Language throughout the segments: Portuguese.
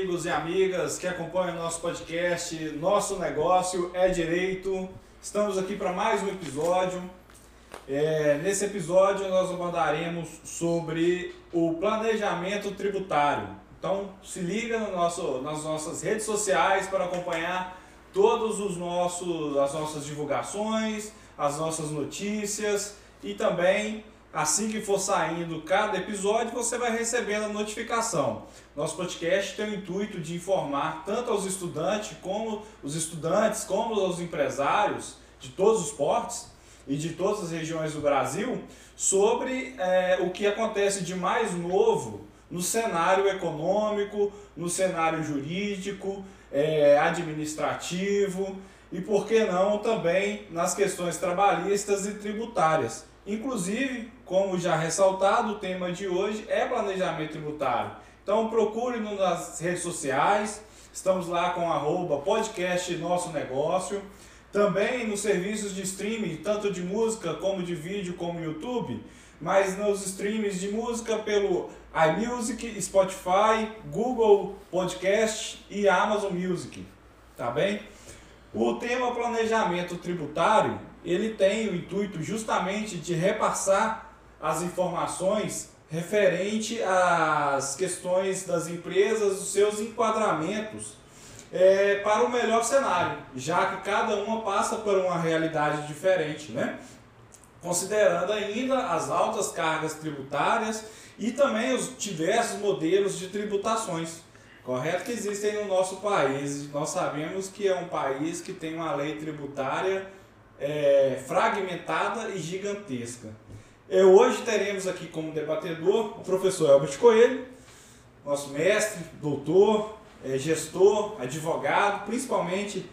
amigos e amigas que acompanham o nosso podcast. Nosso negócio é direito. Estamos aqui para mais um episódio. É, nesse episódio nós abordaremos sobre o planejamento tributário. Então se liga no nosso, nas nossas redes sociais para acompanhar todos os nossos as nossas divulgações, as nossas notícias e também Assim que for saindo cada episódio, você vai recebendo a notificação. Nosso podcast tem o intuito de informar tanto aos estudantes como os estudantes, como aos empresários de todos os portes e de todas as regiões do Brasil sobre é, o que acontece de mais novo no cenário econômico, no cenário jurídico, é, administrativo e, por que não, também nas questões trabalhistas e tributárias. Inclusive, como já ressaltado, o tema de hoje é planejamento tributário. Então procure-nos nas redes sociais, estamos lá com arroba podcast Nosso Negócio. Também nos serviços de streaming, tanto de música como de vídeo, como YouTube, mas nos streams de música pelo iMusic, Spotify, Google Podcast e Amazon Music. Tá bem? O tema planejamento tributário ele tem o intuito justamente de repassar as informações referente às questões das empresas, os seus enquadramentos é, para o melhor cenário, já que cada uma passa por uma realidade diferente, né? considerando ainda as altas cargas tributárias e também os diversos modelos de tributações. Correto que existem no nosso país. Nós sabemos que é um país que tem uma lei tributária é, fragmentada e gigantesca. É, hoje teremos aqui como debatedor o professor Albert Coelho, nosso mestre, doutor, é, gestor, advogado, principalmente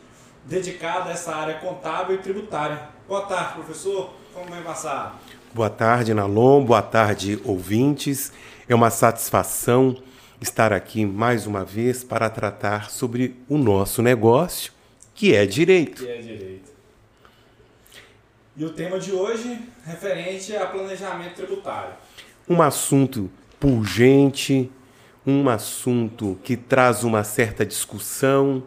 dedicado a essa área contábil e tributária. Boa tarde, professor. Como vai passar? Boa tarde, Nalon. Boa tarde, ouvintes. É uma satisfação estar aqui mais uma vez para tratar sobre o nosso negócio, que é direito. Que é direito. E o tema de hoje referente a planejamento tributário. Um assunto pungente, um assunto que traz uma certa discussão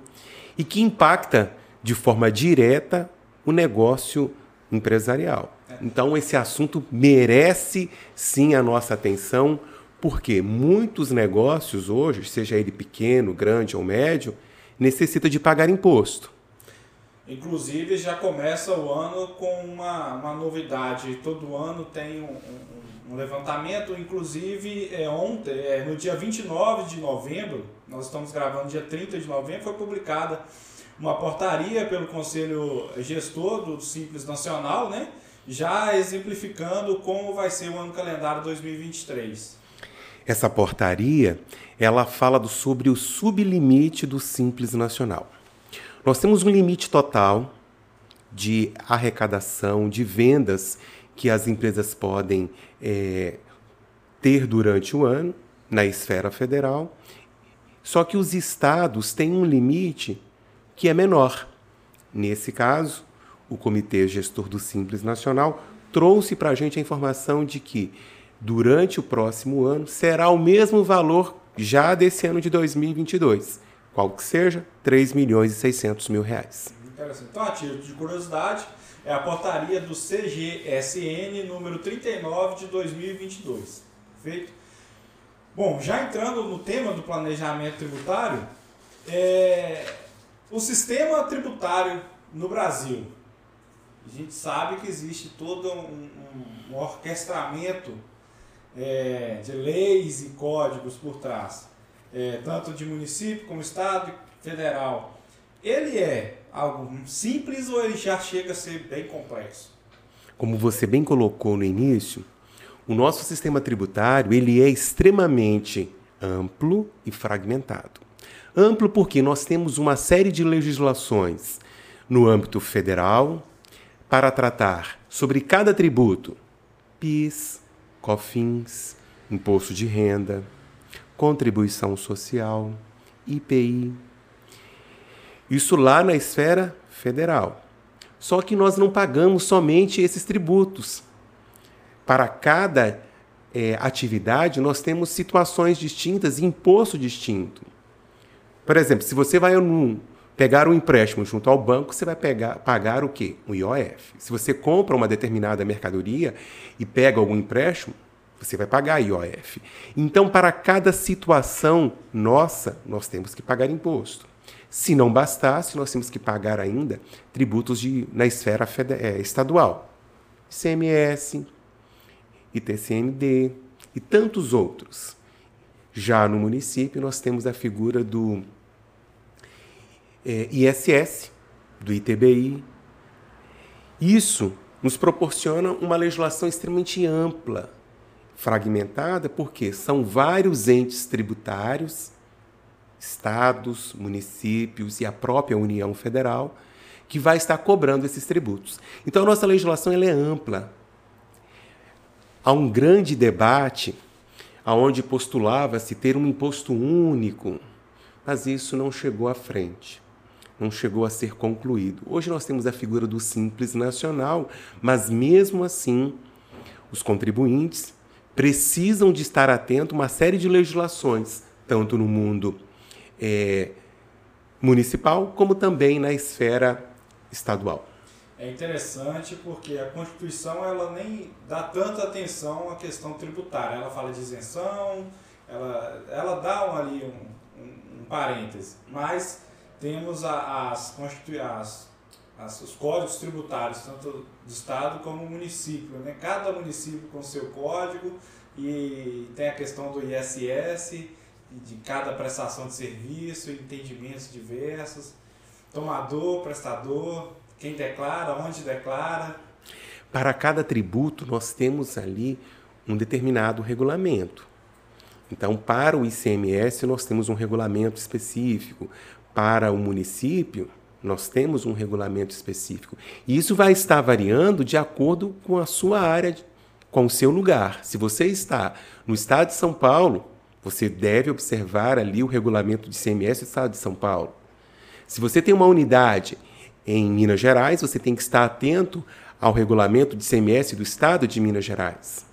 e que impacta de forma direta o negócio empresarial. É. Então esse assunto merece sim a nossa atenção, porque muitos negócios hoje, seja ele pequeno, grande ou médio, necessita de pagar imposto. Inclusive já começa o ano com uma, uma novidade. Todo ano tem um, um, um levantamento, inclusive é, ontem, é, no dia 29 de novembro, nós estamos gravando dia 30 de novembro, foi publicada uma portaria pelo Conselho Gestor do Simples Nacional, né? já exemplificando como vai ser o ano calendário 2023. Essa portaria, ela fala sobre o sublimite do Simples Nacional. Nós temos um limite total de arrecadação, de vendas que as empresas podem é, ter durante o ano na esfera federal. Só que os estados têm um limite que é menor. Nesse caso, o Comitê Gestor do Simples Nacional trouxe para a gente a informação de que durante o próximo ano será o mesmo valor já desse ano de 2022 qual que seja, 3 milhões e 600 mil reais. Então, a título de curiosidade, é a portaria do CGSN número 39 de 2022. Perfeito? Bom, já entrando no tema do planejamento tributário, é, o sistema tributário no Brasil. A gente sabe que existe todo um, um, um orquestramento é, de leis e códigos por trás é, tanto de município como estado e federal, ele é algo simples ou ele já chega a ser bem complexo? Como você bem colocou no início, o nosso sistema tributário ele é extremamente amplo e fragmentado. Amplo porque nós temos uma série de legislações no âmbito federal para tratar sobre cada tributo, PIS, COFINS, imposto de renda, contribuição social, IPI. Isso lá na esfera federal. Só que nós não pagamos somente esses tributos. Para cada é, atividade, nós temos situações distintas e imposto distinto. Por exemplo, se você vai num, pegar um empréstimo junto ao banco, você vai pegar, pagar o quê? O IOF. Se você compra uma determinada mercadoria e pega algum empréstimo, você vai pagar IOF. Então, para cada situação nossa, nós temos que pagar imposto. Se não bastasse, nós temos que pagar ainda tributos de, na esfera é, estadual. ICMS, ITCMD e tantos outros. Já no município, nós temos a figura do é, ISS, do ITBI. Isso nos proporciona uma legislação extremamente ampla, fragmentada, porque são vários entes tributários, estados, municípios e a própria União Federal que vai estar cobrando esses tributos. Então a nossa legislação é ampla. Há um grande debate aonde postulava-se ter um imposto único, mas isso não chegou à frente, não chegou a ser concluído. Hoje nós temos a figura do Simples Nacional, mas mesmo assim, os contribuintes precisam de estar atentos a uma série de legislações, tanto no mundo é, municipal como também na esfera estadual. É interessante porque a Constituição ela nem dá tanta atenção à questão tributária. Ela fala de isenção, ela, ela dá ali um, um, um parêntese, mas temos a, as, as, as, os códigos tributários, tanto do Estado como do município. Né? Cada município com seu código e tem a questão do ISS, de cada prestação de serviço, entendimentos diversos, tomador, prestador, quem declara, onde declara. Para cada tributo, nós temos ali um determinado regulamento. Então, para o ICMS, nós temos um regulamento específico. Para o município, nós temos um regulamento específico. E isso vai estar variando de acordo com a sua área, com o seu lugar. Se você está no estado de São Paulo, você deve observar ali o regulamento de ICMS do estado de São Paulo. Se você tem uma unidade em Minas Gerais, você tem que estar atento ao regulamento de CMS do Estado de Minas Gerais.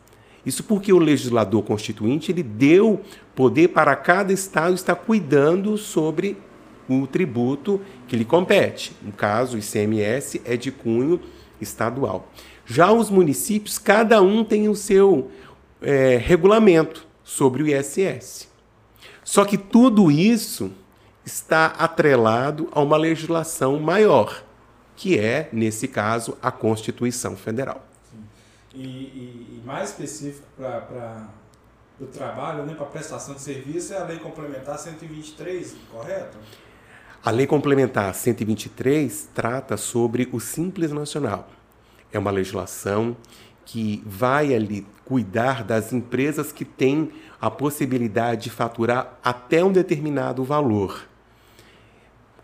Isso porque o legislador constituinte ele deu poder para cada estado estar cuidando sobre o tributo que lhe compete. No caso, o ICMS é de cunho estadual. Já os municípios, cada um tem o seu é, regulamento sobre o ISS. Só que tudo isso está atrelado a uma legislação maior, que é, nesse caso, a Constituição Federal. E, e, e, mais específico para o trabalho, né, para prestação de serviço, é a Lei Complementar 123, correto? A Lei Complementar 123 trata sobre o Simples Nacional. É uma legislação que vai ali cuidar das empresas que têm a possibilidade de faturar até um determinado valor.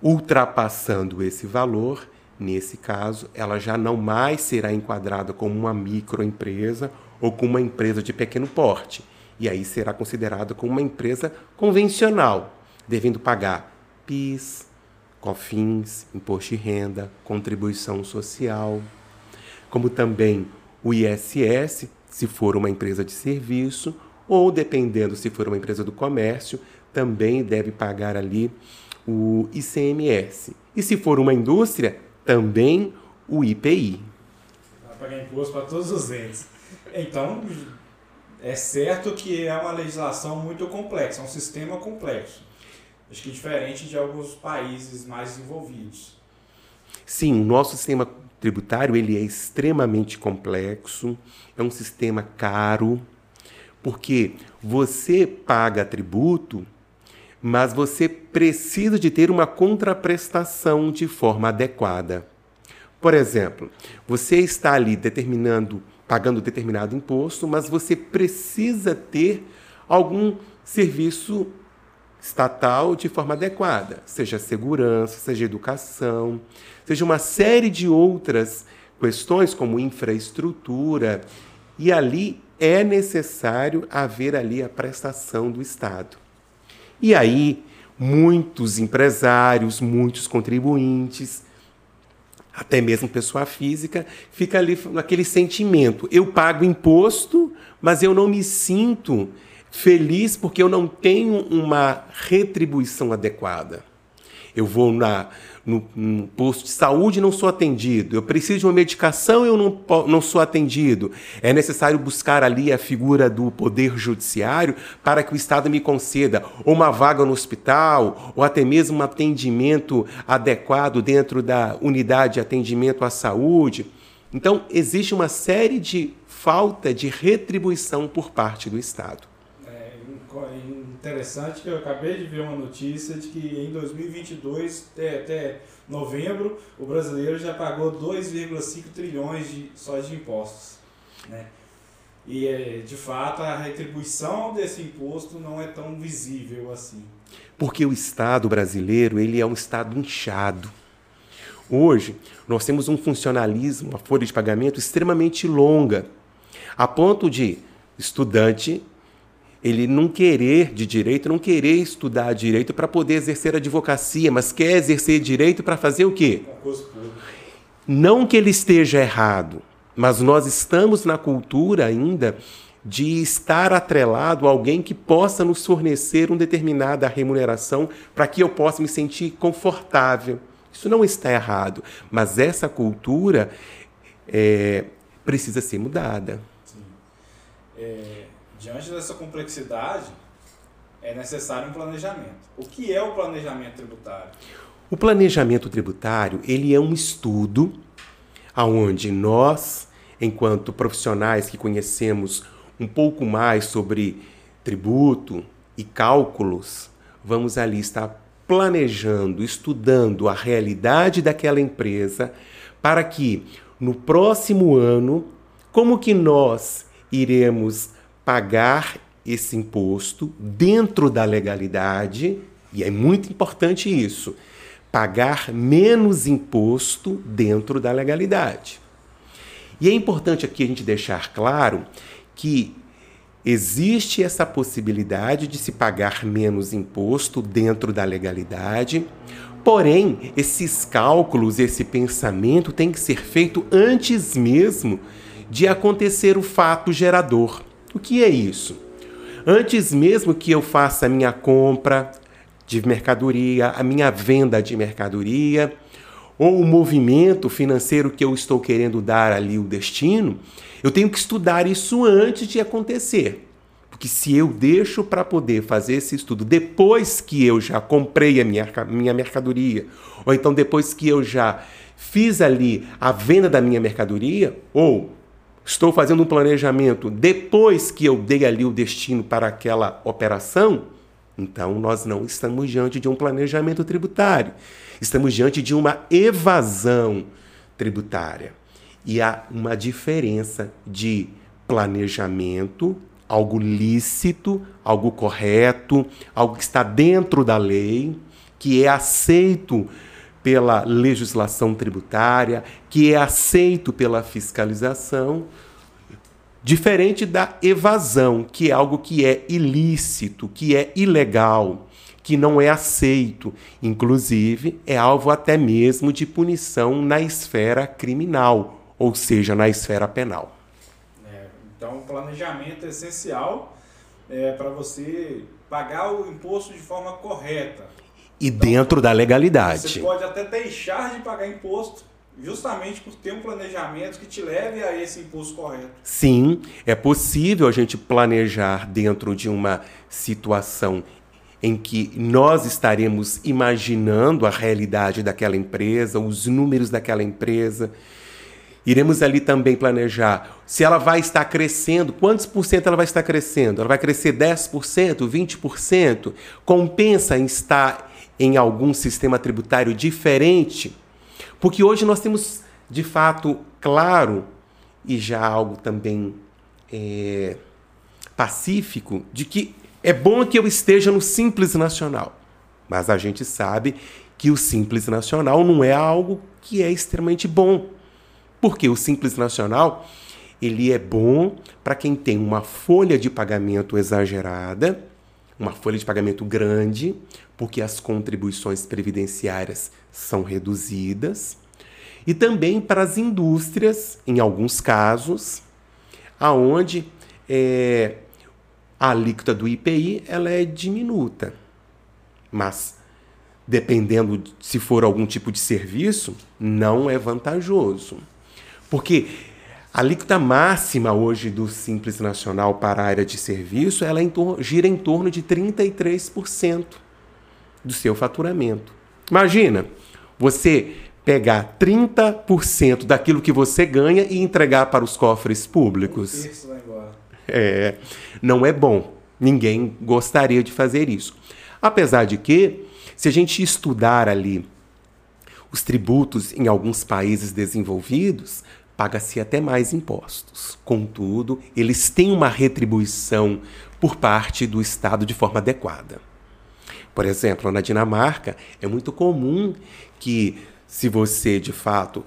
Ultrapassando esse valor, nesse caso, ela já não mais será enquadrada como uma microempresa ou como uma empresa de pequeno porte, e aí será considerada como uma empresa convencional, devendo pagar PIS, COFINS, imposto de renda, contribuição social, como também o ISS, se for uma empresa de serviço, ou dependendo se for uma empresa do comércio, também deve pagar ali o ICMS. E se for uma indústria, também o IPI. Vai pagar imposto para todos os entes. Então, é certo que é uma legislação muito complexa, é um sistema complexo. Acho que diferente de alguns países mais desenvolvidos. Sim, o nosso sistema tributário ele é extremamente complexo, é um sistema caro, porque você paga tributo mas você precisa de ter uma contraprestação de forma adequada. Por exemplo, você está ali determinando, pagando determinado imposto, mas você precisa ter algum serviço estatal de forma adequada, seja segurança, seja educação, seja uma série de outras questões como infraestrutura, e ali é necessário haver ali a prestação do Estado. E aí, muitos empresários, muitos contribuintes, até mesmo pessoa física, fica ali naquele sentimento: eu pago imposto, mas eu não me sinto feliz porque eu não tenho uma retribuição adequada. Eu vou na, no, no, posto de saúde e não sou atendido. Eu preciso de uma medicação e eu não, não sou atendido. É necessário buscar ali a figura do poder judiciário para que o Estado me conceda uma vaga no hospital, ou até mesmo um atendimento adequado dentro da unidade de atendimento à saúde. Então, existe uma série de falta de retribuição por parte do Estado. Interessante que eu acabei de ver uma notícia de que em 2022, até, até novembro, o brasileiro já pagou 2,5 trilhões de, só de impostos. Né? E, é, de fato, a retribuição desse imposto não é tão visível assim. Porque o Estado brasileiro ele é um Estado inchado. Hoje, nós temos um funcionalismo, uma folha de pagamento extremamente longa a ponto de estudante ele não querer de direito, não querer estudar direito para poder exercer advocacia, mas quer exercer direito para fazer o quê? Não que ele esteja errado, mas nós estamos na cultura ainda de estar atrelado a alguém que possa nos fornecer uma determinada remuneração para que eu possa me sentir confortável. Isso não está errado, mas essa cultura é, precisa ser mudada é, diante dessa complexidade, é necessário um planejamento. O que é o planejamento tributário? O planejamento tributário ele é um estudo aonde nós, enquanto profissionais que conhecemos um pouco mais sobre tributo e cálculos, vamos ali estar planejando, estudando a realidade daquela empresa para que no próximo ano, como que nós iremos pagar esse imposto dentro da legalidade, e é muito importante isso, pagar menos imposto dentro da legalidade. E é importante aqui a gente deixar claro que existe essa possibilidade de se pagar menos imposto dentro da legalidade, porém, esses cálculos, esse pensamento tem que ser feito antes mesmo de acontecer o fato gerador. O que é isso? Antes mesmo que eu faça a minha compra de mercadoria, a minha venda de mercadoria, ou o movimento financeiro que eu estou querendo dar ali o destino, eu tenho que estudar isso antes de acontecer. Porque se eu deixo para poder fazer esse estudo depois que eu já comprei a minha, minha mercadoria, ou então depois que eu já fiz ali a venda da minha mercadoria, ou estou fazendo um planejamento depois que eu dei ali o destino para aquela operação, então nós não estamos diante de um planejamento tributário. Estamos diante de uma evasão tributária. E há uma diferença de planejamento, algo lícito, algo correto, algo que está dentro da lei, que é aceito pela legislação tributária, que é aceito pela fiscalização, diferente da evasão, que é algo que é ilícito, que é ilegal, que não é aceito, inclusive é alvo até mesmo de punição na esfera criminal, ou seja, na esfera penal. É, então, planejamento é essencial é, para você pagar o imposto de forma correta e dentro da legalidade. Você pode até deixar de pagar imposto justamente por ter um planejamento que te leve a esse imposto correto. Sim, é possível a gente planejar dentro de uma situação em que nós estaremos imaginando a realidade daquela empresa, os números daquela empresa. Iremos ali também planejar se ela vai estar crescendo, quantos por cento ela vai estar crescendo? Ela vai crescer 10%, 20%? Compensa em estar em algum sistema tributário diferente, porque hoje nós temos de fato claro e já algo também é, pacífico de que é bom que eu esteja no Simples Nacional, mas a gente sabe que o Simples Nacional não é algo que é extremamente bom, porque o Simples Nacional ele é bom para quem tem uma folha de pagamento exagerada uma folha de pagamento grande, porque as contribuições previdenciárias são reduzidas, e também para as indústrias, em alguns casos, aonde é, a alíquota do IPI ela é diminuta. Mas dependendo se for algum tipo de serviço, não é vantajoso. Porque a alíquota máxima hoje do Simples Nacional para a área de serviço, ela gira em torno de 33% do seu faturamento. Imagina, você pegar 30% daquilo que você ganha e entregar para os cofres públicos. É, não é bom. Ninguém gostaria de fazer isso. Apesar de que, se a gente estudar ali os tributos em alguns países desenvolvidos, paga-se até mais impostos. Contudo, eles têm uma retribuição por parte do Estado de forma adequada. Por exemplo, na Dinamarca, é muito comum que, se você de fato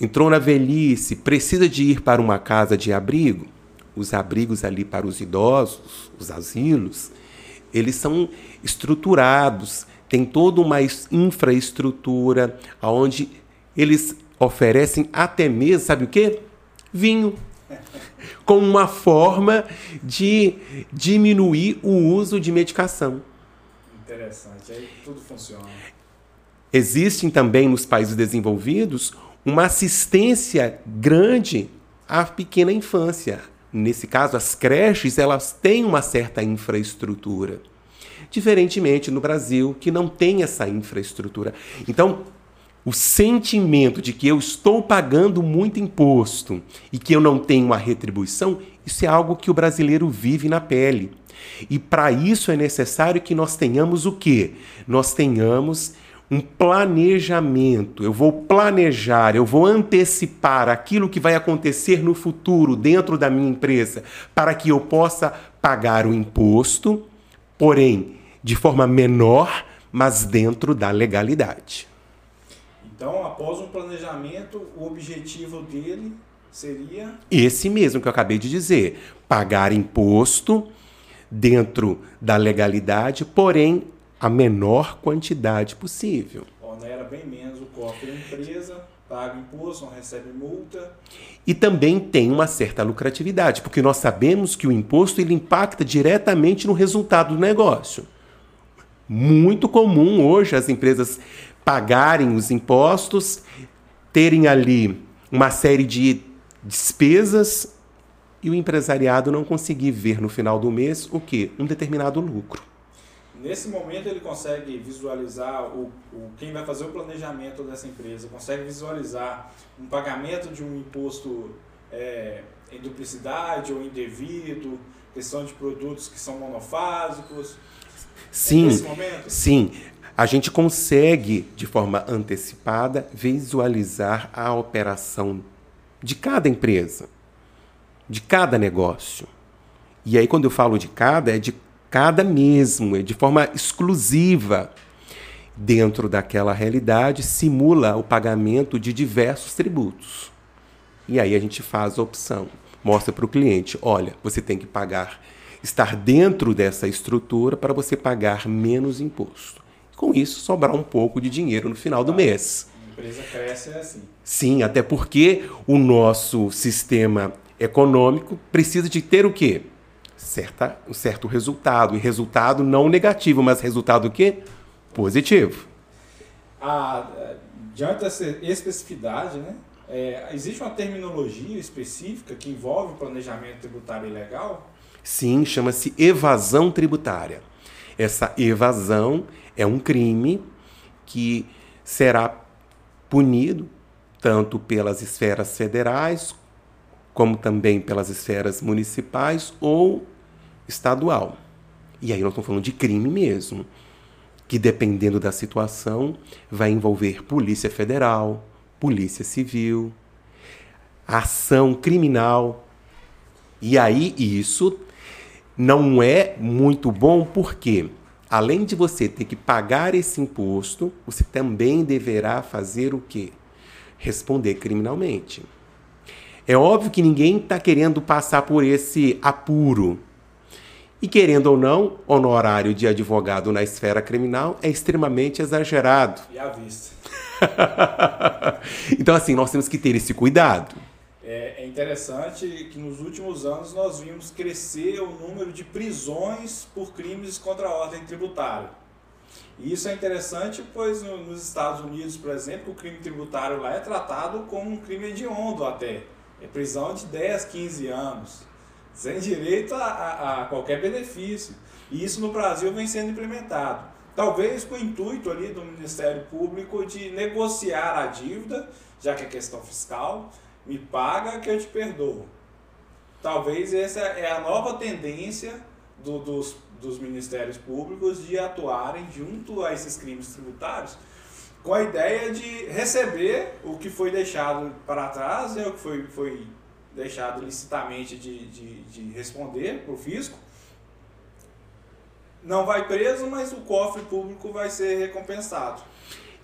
entrou na velhice, precisa de ir para uma casa de abrigo, os abrigos ali para os idosos, os asilos, eles são estruturados, tem toda uma infraestrutura onde eles oferecem até mesmo, sabe o quê? Vinho. Como uma forma de diminuir o uso de medicação. Interessante, aí tudo funciona. Existem também nos países desenvolvidos uma assistência grande à pequena infância. Nesse caso, as creches elas têm uma certa infraestrutura. Diferentemente no Brasil, que não tem essa infraestrutura. Então, o sentimento de que eu estou pagando muito imposto e que eu não tenho uma retribuição, isso é algo que o brasileiro vive na pele. E para isso é necessário que nós tenhamos o quê? Nós tenhamos um planejamento. Eu vou planejar, eu vou antecipar aquilo que vai acontecer no futuro dentro da minha empresa para que eu possa pagar o imposto, porém de forma menor, mas dentro da legalidade. Então, após um planejamento, o objetivo dele seria. Esse mesmo que eu acabei de dizer: pagar imposto dentro da legalidade, porém a menor quantidade possível. Onera bem menos o cofre da empresa, paga imposto, não recebe multa. E também tem uma certa lucratividade, porque nós sabemos que o imposto ele impacta diretamente no resultado do negócio. Muito comum hoje as empresas pagarem os impostos, terem ali uma série de despesas e o empresariado não conseguir ver no final do mês o que? Um determinado lucro. Nesse momento ele consegue visualizar o, o, quem vai fazer o planejamento dessa empresa, consegue visualizar um pagamento de um imposto é, em duplicidade ou indevido, questão de produtos que são monofásicos. Sim, é sim a gente consegue, de forma antecipada, visualizar a operação de cada empresa, de cada negócio. E aí, quando eu falo de cada, é de cada mesmo, é de forma exclusiva. Dentro daquela realidade, simula o pagamento de diversos tributos. E aí a gente faz a opção, mostra para o cliente: olha, você tem que pagar, estar dentro dessa estrutura para você pagar menos imposto com isso sobrar um pouco de dinheiro no final do mês. A empresa cresce é assim. Sim, até porque o nosso sistema econômico precisa de ter o quê? Certa, um certo resultado. E resultado não negativo, mas resultado o quê? Positivo. Ah, diante dessa especificidade, né? É, existe uma terminologia específica que envolve o planejamento tributário ilegal? Sim, chama-se evasão tributária. Essa evasão é um crime que será punido tanto pelas esferas federais, como também pelas esferas municipais ou estadual. E aí nós estamos falando de crime mesmo, que dependendo da situação vai envolver Polícia Federal, Polícia Civil, ação criminal. E aí isso não é muito bom porque além de você ter que pagar esse imposto, você também deverá fazer o quê? Responder criminalmente. É óbvio que ninguém está querendo passar por esse apuro. E querendo ou não, honorário de advogado na esfera criminal é extremamente exagerado. E à vista. então, assim, nós temos que ter esse cuidado. É, é, interessante que nos últimos anos nós vimos crescer o número de prisões por crimes contra a ordem tributária. E isso é interessante, pois nos Estados Unidos, por exemplo, o crime tributário lá é tratado como um crime hediondo até. É prisão de 10, 15 anos, sem direito a, a, a qualquer benefício. E isso no Brasil vem sendo implementado. Talvez com o intuito ali do Ministério Público de negociar a dívida, já que é questão fiscal, me paga que eu te perdoo. Talvez essa é a nova tendência do, dos, dos ministérios públicos de atuarem junto a esses crimes tributários com a ideia de receber o que foi deixado para trás, né, o que foi, foi deixado licitamente de, de, de responder para o fisco. Não vai preso, mas o cofre público vai ser recompensado.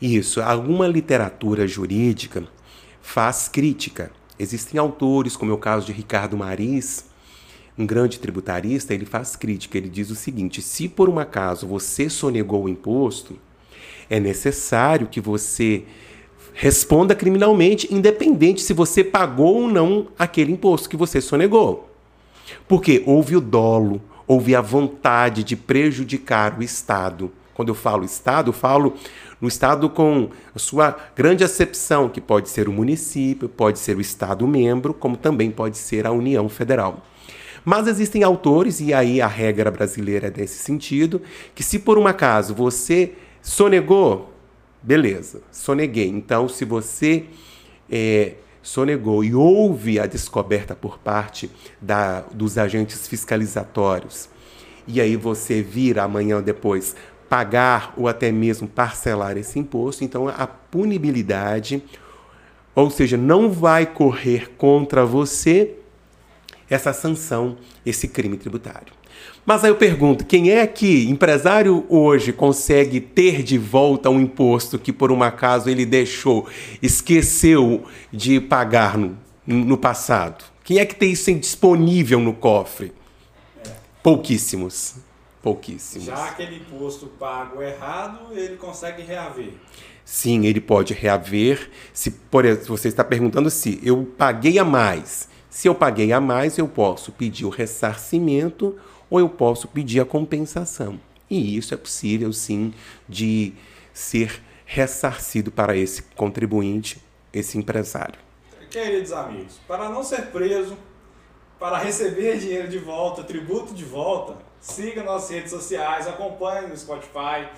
Isso. Alguma literatura jurídica faz crítica. Existem autores, como é o caso de Ricardo Maris, um grande tributarista, ele faz crítica. Ele diz o seguinte: se por um acaso você sonegou o imposto, é necessário que você responda criminalmente, independente se você pagou ou não aquele imposto que você sonegou. Porque houve o dolo, houve a vontade de prejudicar o Estado. Quando eu falo Estado, eu falo no Estado com sua grande acepção, que pode ser o município, pode ser o Estado membro, como também pode ser a União Federal. Mas existem autores, e aí a regra brasileira é nesse sentido, que se por um acaso você Sonegou? Beleza, soneguei. Então, se você é, sonegou e houve a descoberta por parte da, dos agentes fiscalizatórios, e aí você vir amanhã depois pagar ou até mesmo parcelar esse imposto, então a punibilidade, ou seja, não vai correr contra você essa sanção, esse crime tributário. Mas aí eu pergunto, quem é que, empresário hoje, consegue ter de volta um imposto que por um acaso ele deixou, esqueceu de pagar no, no passado? Quem é que tem isso disponível no cofre? Pouquíssimos. Pouquíssimos. Já aquele imposto pago errado, ele consegue reaver. Sim, ele pode reaver. Se, por exemplo, você está perguntando se eu paguei a mais. Se eu paguei a mais, eu posso pedir o ressarcimento ou eu posso pedir a compensação. E isso é possível, sim, de ser ressarcido para esse contribuinte, esse empresário. Queridos amigos, para não ser preso, para receber dinheiro de volta, tributo de volta, siga nossas redes sociais, acompanhe no Spotify,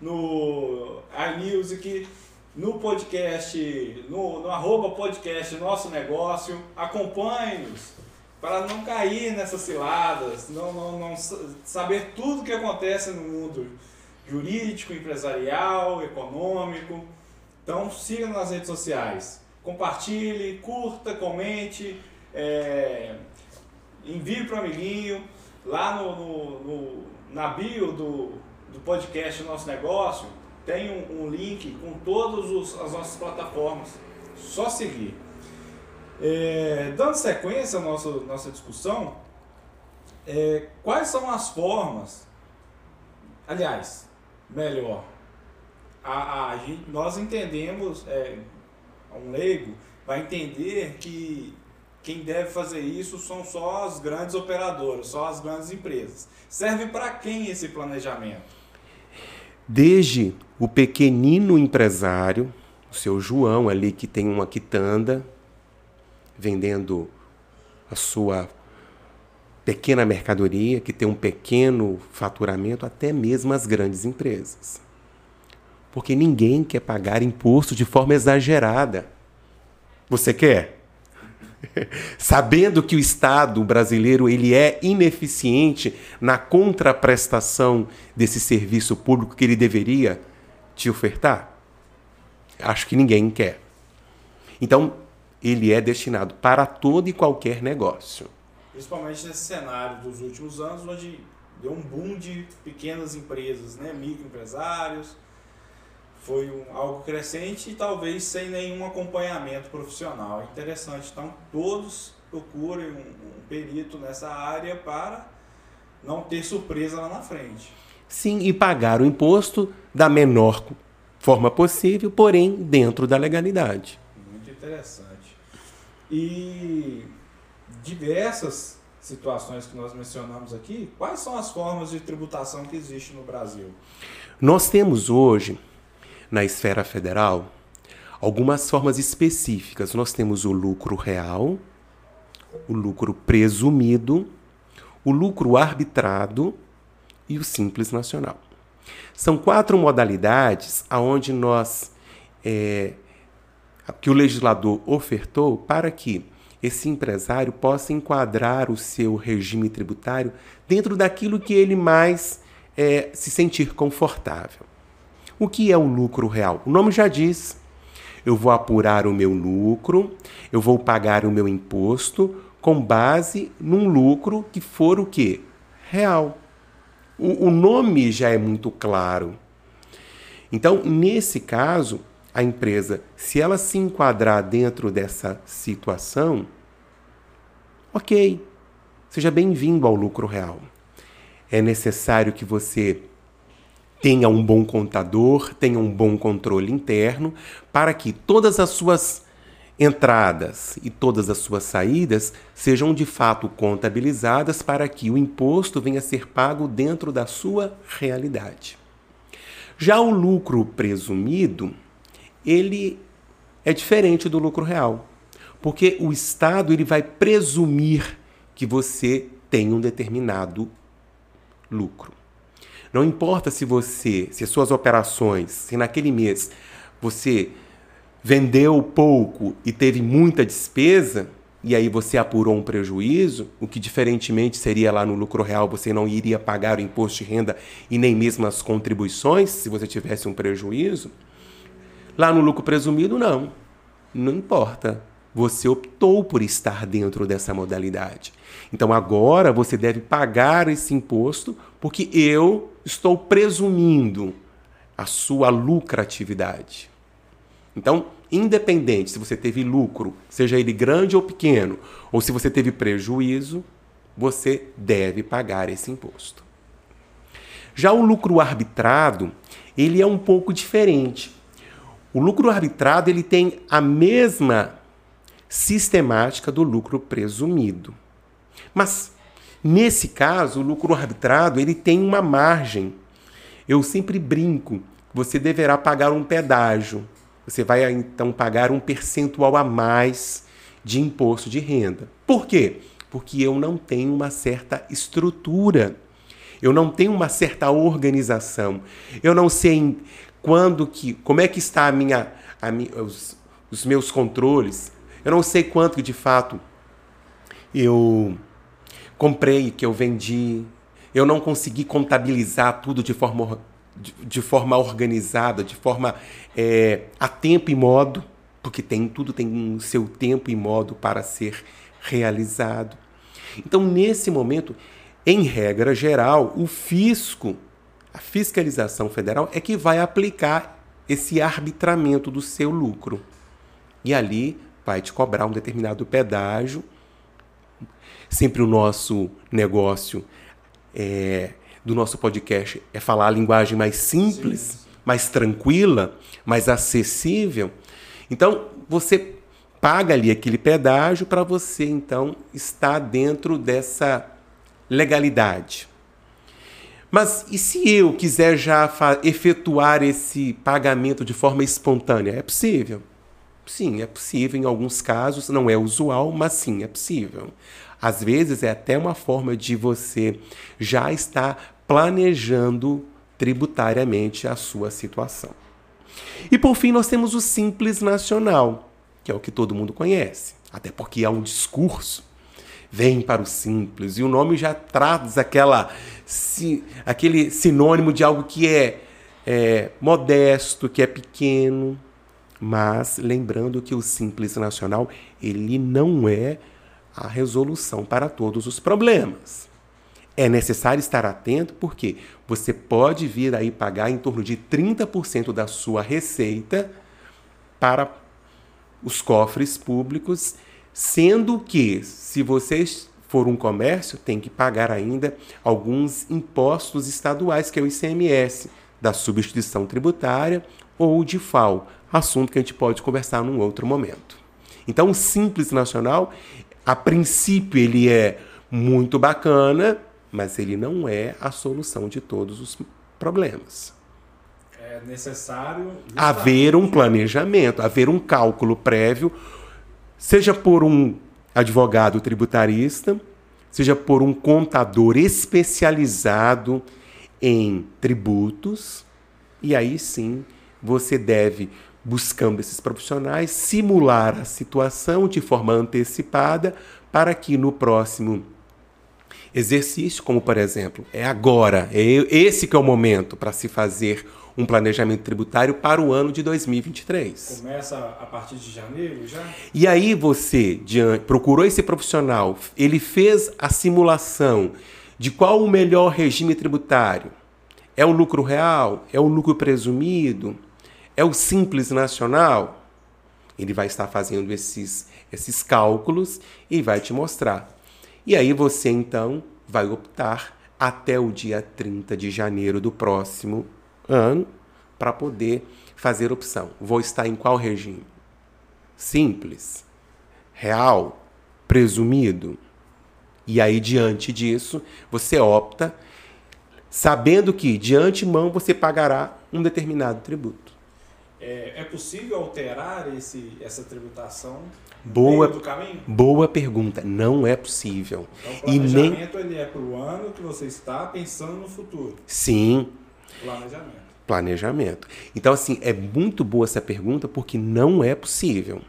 no iMusic, no podcast, no, no arroba podcast Nosso Negócio, acompanhe-nos para não cair nessas ciladas, não, não, não saber tudo o que acontece no mundo jurídico, empresarial, econômico. Então siga nas redes sociais, compartilhe, curta, comente, é, envie para o amiguinho. Lá no, no, no, na bio do, do podcast Nosso Negócio tem um, um link com todas as nossas plataformas. Só seguir. É, dando sequência à nossa, nossa discussão, é, quais são as formas, aliás, melhor, a, a gente, nós entendemos, é, um leigo vai entender que quem deve fazer isso são só as grandes operadoras, só as grandes empresas. Serve para quem esse planejamento? Desde o pequenino empresário, o seu João ali que tem uma quitanda, vendendo a sua pequena mercadoria, que tem um pequeno faturamento, até mesmo as grandes empresas. Porque ninguém quer pagar imposto de forma exagerada. Você quer? Sabendo que o Estado brasileiro ele é ineficiente na contraprestação desse serviço público que ele deveria te ofertar? Acho que ninguém quer. Então, ele é destinado para todo e qualquer negócio. Principalmente nesse cenário dos últimos anos, onde deu um boom de pequenas empresas, né? microempresários. Foi um, algo crescente e talvez sem nenhum acompanhamento profissional. É interessante. Então, todos procurem um, um perito nessa área para não ter surpresa lá na frente. Sim, e pagar o imposto da menor forma possível, porém dentro da legalidade. Muito interessante. E diversas situações que nós mencionamos aqui, quais são as formas de tributação que existem no Brasil? Nós temos hoje, na esfera federal, algumas formas específicas. Nós temos o lucro real, o lucro presumido, o lucro arbitrado e o simples nacional. São quatro modalidades aonde nós é, que o legislador ofertou para que esse empresário possa enquadrar o seu regime tributário dentro daquilo que ele mais é, se sentir confortável. O que é o lucro real? O nome já diz. Eu vou apurar o meu lucro, eu vou pagar o meu imposto com base num lucro que for o quê? Real. O, o nome já é muito claro. Então, nesse caso, a empresa, se ela se enquadrar dentro dessa situação, ok, seja bem-vindo ao lucro real. É necessário que você tenha um bom contador, tenha um bom controle interno, para que todas as suas entradas e todas as suas saídas sejam de fato contabilizadas para que o imposto venha a ser pago dentro da sua realidade. Já o lucro presumido, ele é diferente do lucro real, porque o Estado ele vai presumir que você tem um determinado lucro. Não importa se você, se as suas operações, se naquele mês você vendeu pouco e teve muita despesa, e aí você apurou um prejuízo, o que diferentemente seria lá no lucro real, você não iria pagar o imposto de renda e nem mesmo as contribuições se você tivesse um prejuízo. Lá no lucro presumido, não. Não importa. Você optou por estar dentro dessa modalidade. Então agora você deve pagar esse imposto porque eu estou presumindo a sua lucratividade. Então, independente se você teve lucro, seja ele grande ou pequeno, ou se você teve prejuízo, você deve pagar esse imposto. Já o lucro arbitrado, ele é um pouco diferente. O lucro arbitrado ele tem a mesma sistemática do lucro presumido. Mas nesse caso, o lucro arbitrado ele tem uma margem. Eu sempre brinco, você deverá pagar um pedágio. Você vai então pagar um percentual a mais de imposto de renda. Por quê? Porque eu não tenho uma certa estrutura. Eu não tenho uma certa organização. Eu não sei quando que, como é que está a minha, a minha os, os meus controles. Eu não sei quanto de fato eu comprei, que eu vendi. Eu não consegui contabilizar tudo de forma, de, de forma organizada, de forma é, a tempo e modo, porque tem tudo tem o seu tempo e modo para ser realizado. Então, nesse momento, em regra geral, o fisco a fiscalização federal é que vai aplicar esse arbitramento do seu lucro. E ali vai te cobrar um determinado pedágio. Sempre o nosso negócio é, do nosso podcast é falar a linguagem mais simples, Sim. mais tranquila, mais acessível. Então, você paga ali aquele pedágio para você então estar dentro dessa legalidade. Mas e se eu quiser já efetuar esse pagamento de forma espontânea? É possível? Sim, é possível em alguns casos, não é usual, mas sim, é possível. Às vezes é até uma forma de você já estar planejando tributariamente a sua situação. E por fim, nós temos o Simples Nacional, que é o que todo mundo conhece, até porque há um discurso vem para o simples. E o nome já traz aquela, si, aquele sinônimo de algo que é, é modesto, que é pequeno. Mas lembrando que o Simples Nacional ele não é a resolução para todos os problemas. É necessário estar atento porque você pode vir aí pagar em torno de 30% da sua receita para os cofres públicos Sendo que, se você for um comércio, tem que pagar ainda alguns impostos estaduais, que é o ICMS, da substituição tributária ou de FAO, assunto que a gente pode conversar num outro momento. Então, o Simples Nacional, a princípio, ele é muito bacana, mas ele não é a solução de todos os problemas. É necessário haver um planejamento, haver um cálculo prévio, seja por um advogado tributarista, seja por um contador especializado em tributos, e aí sim você deve, buscando esses profissionais, simular a situação de forma antecipada para que no próximo exercício, como por exemplo, é agora, é esse que é o momento para se fazer um planejamento tributário para o ano de 2023. Começa a partir de janeiro já? E aí você procurou esse profissional, ele fez a simulação de qual o melhor regime tributário. É o lucro real? É o lucro presumido? É o simples nacional? Ele vai estar fazendo esses, esses cálculos e vai te mostrar. E aí você então vai optar até o dia 30 de janeiro do próximo ano para poder fazer opção. Vou estar em qual regime? Simples, real, presumido. E aí, diante disso, você opta, sabendo que, de antemão, você pagará um determinado tributo. É, é possível alterar esse, essa tributação Boa, do caminho? boa pergunta. Não é possível. Então, o planejamento e nem... ele é para o ano que você está pensando no futuro. Sim. Planejamento. Planejamento. Então, assim, é muito boa essa pergunta porque não é possível.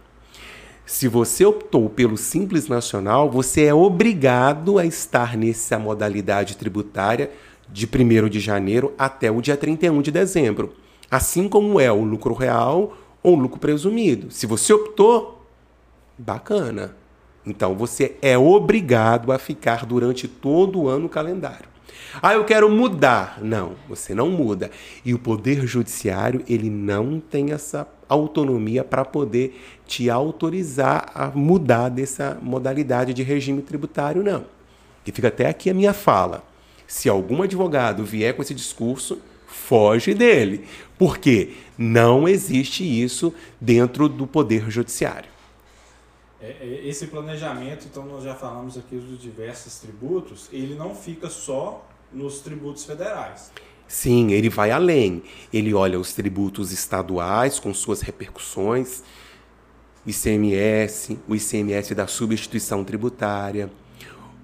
Se você optou pelo Simples Nacional, você é obrigado a estar nessa modalidade tributária de 1 de janeiro até o dia 31 de dezembro. Assim como é o lucro real ou lucro presumido. Se você optou, bacana. Então você é obrigado a ficar durante todo o ano calendário. Ah, eu quero mudar. Não, você não muda. E o poder judiciário, ele não tem essa autonomia para poder te autorizar a mudar dessa modalidade de regime tributário, não. E fica até aqui a minha fala. Se algum advogado vier com esse discurso, foge dele. Porque não existe isso dentro do poder judiciário. É, é, esse planejamento, então nós já falamos aqui dos diversos tributos, ele não fica só nos tributos federais. Sim, ele vai além. Ele olha os tributos estaduais com suas repercussões, ICMS, o ICMS da substituição tributária,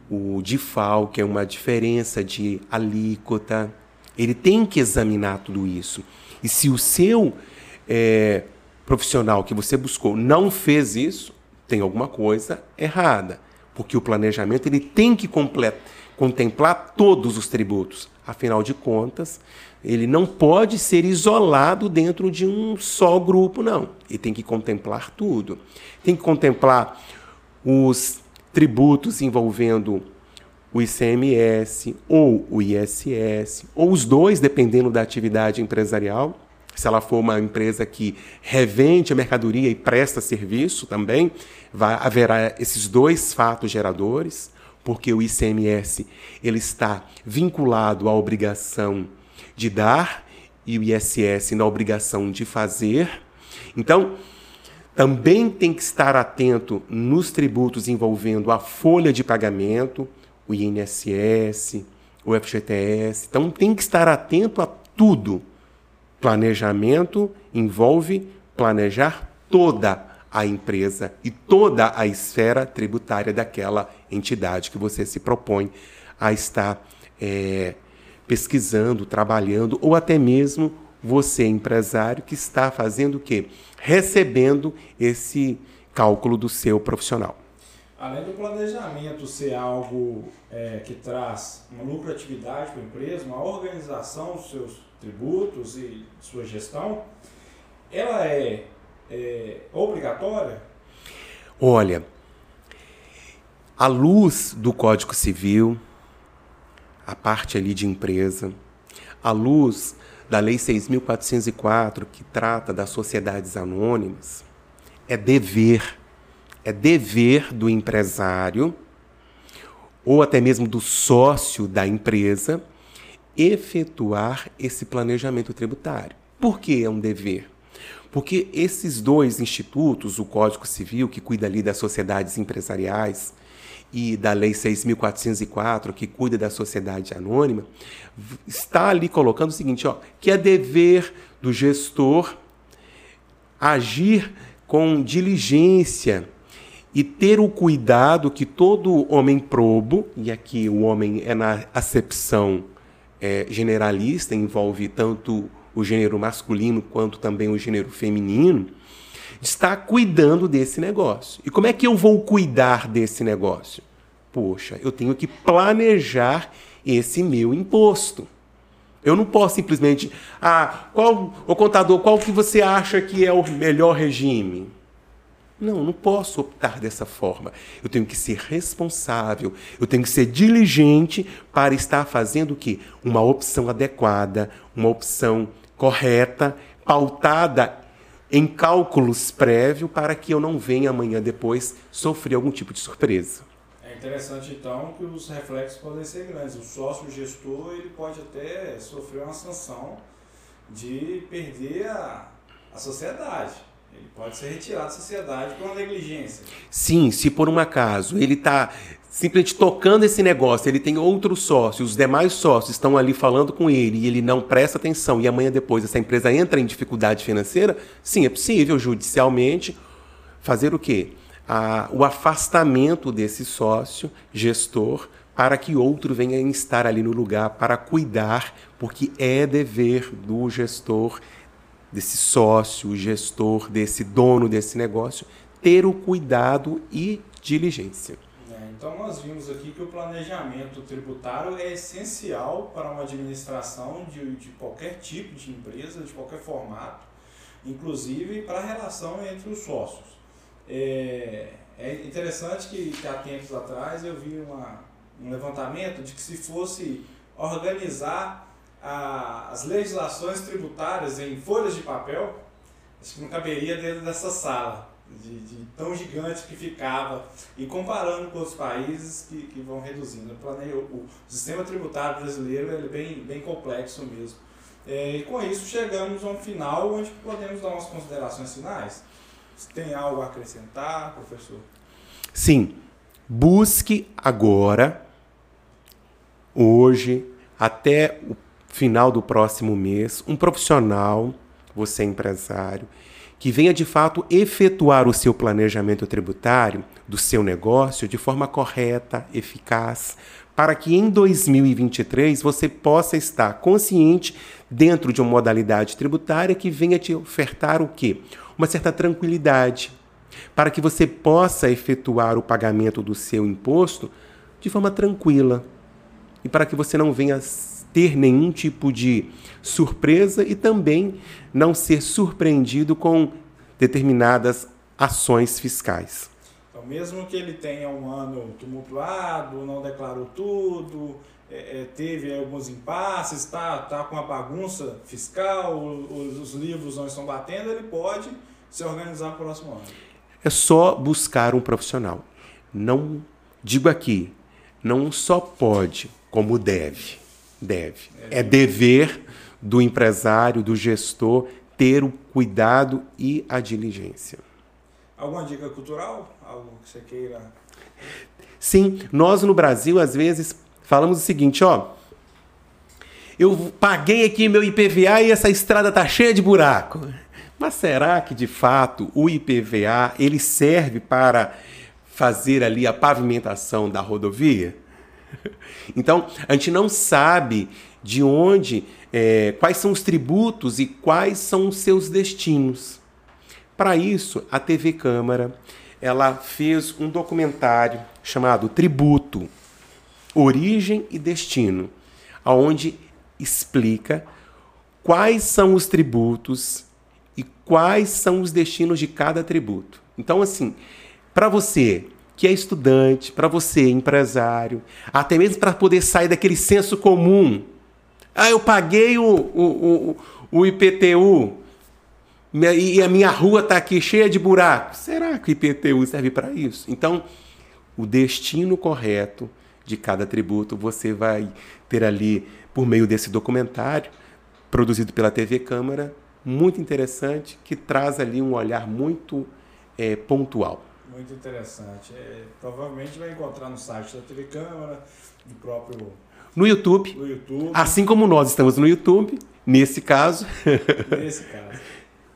o DIFAL, que é uma diferença de alíquota. Ele tem que examinar tudo isso. E se o seu é, profissional que você buscou não fez isso, tem alguma coisa errada, porque o planejamento ele tem que contemplar todos os tributos. Afinal de contas, ele não pode ser isolado dentro de um só grupo, não. Ele tem que contemplar tudo. Tem que contemplar os tributos envolvendo o ICMS ou o ISS, ou os dois, dependendo da atividade empresarial se ela for uma empresa que revende a mercadoria e presta serviço também, vai, haverá esses dois fatos geradores, porque o ICMS ele está vinculado à obrigação de dar e o ISS na obrigação de fazer. Então, também tem que estar atento nos tributos envolvendo a folha de pagamento, o INSS, o FGTS. Então, tem que estar atento a tudo Planejamento envolve planejar toda a empresa e toda a esfera tributária daquela entidade que você se propõe a estar é, pesquisando, trabalhando, ou até mesmo você, empresário, que está fazendo o quê? Recebendo esse cálculo do seu profissional. Além do planejamento ser algo é, que traz uma lucratividade para a empresa, uma organização dos seus tributos e sua gestão, ela é, é obrigatória? Olha, à luz do Código Civil, a parte ali de empresa, à luz da Lei 6.404, que trata das sociedades anônimas, é dever, é dever do empresário, ou até mesmo do sócio da empresa, efetuar esse planejamento tributário. Por que é um dever? Porque esses dois institutos, o Código Civil, que cuida ali das sociedades empresariais, e da Lei 6.404, que cuida da sociedade anônima, está ali colocando o seguinte, ó, que é dever do gestor agir com diligência e ter o cuidado que todo homem probo, e aqui o homem é na acepção é, generalista, envolve tanto o gênero masculino quanto também o gênero feminino, está cuidando desse negócio. E como é que eu vou cuidar desse negócio? Poxa, eu tenho que planejar esse meu imposto. Eu não posso simplesmente, ah, qual, o contador, qual que você acha que é o melhor regime? Não, não posso optar dessa forma. Eu tenho que ser responsável, eu tenho que ser diligente para estar fazendo o quê? Uma opção adequada, uma opção correta, pautada em cálculos prévios para que eu não venha amanhã depois sofrer algum tipo de surpresa. É interessante então que os reflexos podem ser grandes. O sócio gestor ele pode até sofrer uma sanção de perder a, a sociedade. Ele pode ser retirado da sociedade por uma negligência. Sim, se por um acaso ele está simplesmente tocando esse negócio, ele tem outros sócios, os demais sócios estão ali falando com ele e ele não presta atenção e amanhã depois essa empresa entra em dificuldade financeira, sim, é possível judicialmente fazer o quê? A, o afastamento desse sócio gestor para que outro venha estar ali no lugar para cuidar, porque é dever do gestor, desse sócio, gestor, desse dono desse negócio, ter o cuidado e diligência. Então, nós vimos aqui que o planejamento tributário é essencial para uma administração de, de qualquer tipo de empresa, de qualquer formato, inclusive para a relação entre os sócios. É, é interessante que, que, há tempos atrás eu vi uma, um levantamento de que se fosse organizar a, as legislações tributárias em folhas de papel, acho que não caberia dentro dessa sala de, de, tão gigante que ficava e comparando com outros países que, que vão reduzindo. O, o sistema tributário brasileiro é bem, bem complexo mesmo. É, e com isso chegamos a um final onde podemos dar umas considerações finais. Tem algo a acrescentar, professor? Sim. Busque agora, hoje, até o final do próximo mês, um profissional, você empresário, que venha de fato efetuar o seu planejamento tributário do seu negócio de forma correta, eficaz, para que em 2023 você possa estar consciente dentro de uma modalidade tributária que venha te ofertar o quê? Uma certa tranquilidade, para que você possa efetuar o pagamento do seu imposto de forma tranquila e para que você não venha ter nenhum tipo de surpresa e também não ser surpreendido com determinadas ações fiscais. Então, mesmo que ele tenha um ano tumultuado, não declarou tudo, é, é, teve alguns impasses, está tá com a bagunça fiscal, os, os livros não estão batendo, ele pode se organizar para o próximo ano. É só buscar um profissional. Não digo aqui, não só pode, como deve. Deve. É dever do empresário, do gestor, ter o cuidado e a diligência. Alguma dica cultural? Algo que você queira? Sim, nós no Brasil, às vezes, falamos o seguinte, ó. Eu paguei aqui meu IPVA e essa estrada tá cheia de buraco. Mas será que de fato o IPVA ele serve para fazer ali a pavimentação da rodovia? Então, a gente não sabe de onde, é, quais são os tributos e quais são os seus destinos. Para isso, a TV Câmara ela fez um documentário chamado Tributo, Origem e Destino, aonde explica quais são os tributos e quais são os destinos de cada tributo. Então, assim, para você que é estudante, para você, empresário, até mesmo para poder sair daquele senso comum. Ah, eu paguei o, o, o, o IPTU e a minha rua está aqui cheia de buracos. Será que o IPTU serve para isso? Então, o destino correto de cada tributo você vai ter ali por meio desse documentário produzido pela TV Câmara, muito interessante, que traz ali um olhar muito é, pontual. Muito interessante. É, provavelmente vai encontrar no site da TV Câmara, do próprio. No YouTube. No YouTube. Assim como nós estamos no YouTube, nesse caso. Nesse caso.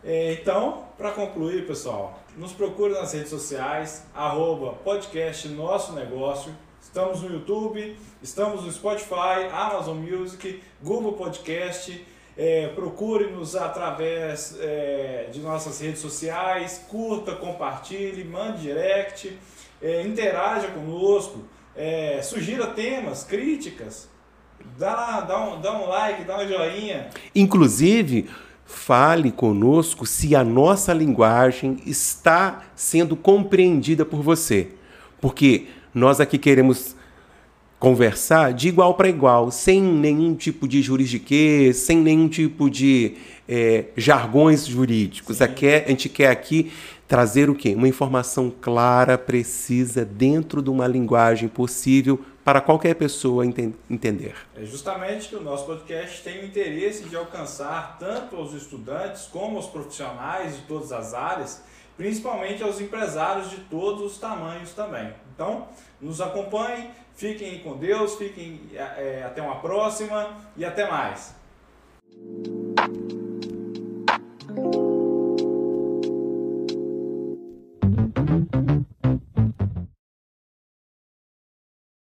É, então, para concluir, pessoal, nos procure nas redes sociais, arroba podcast Nosso Negócio. Estamos no YouTube, estamos no Spotify, Amazon Music, Google Podcast. É, Procure-nos através é, de nossas redes sociais, curta, compartilhe, mande direct, é, interaja conosco, é, sugira temas, críticas, dá, dá, um, dá um like, dá uma joinha. Inclusive, fale conosco se a nossa linguagem está sendo compreendida por você. Porque nós aqui queremos conversar de igual para igual, sem nenhum tipo de juridiquês, sem nenhum tipo de é, jargões jurídicos. Aqui, a gente quer aqui trazer o quê? Uma informação clara, precisa, dentro de uma linguagem possível para qualquer pessoa enten entender. É justamente que o nosso podcast tem o interesse de alcançar tanto os estudantes como os profissionais de todas as áreas, principalmente aos empresários de todos os tamanhos também. Então, nos acompanhem, fiquem com Deus, fiquem é, até uma próxima e até mais.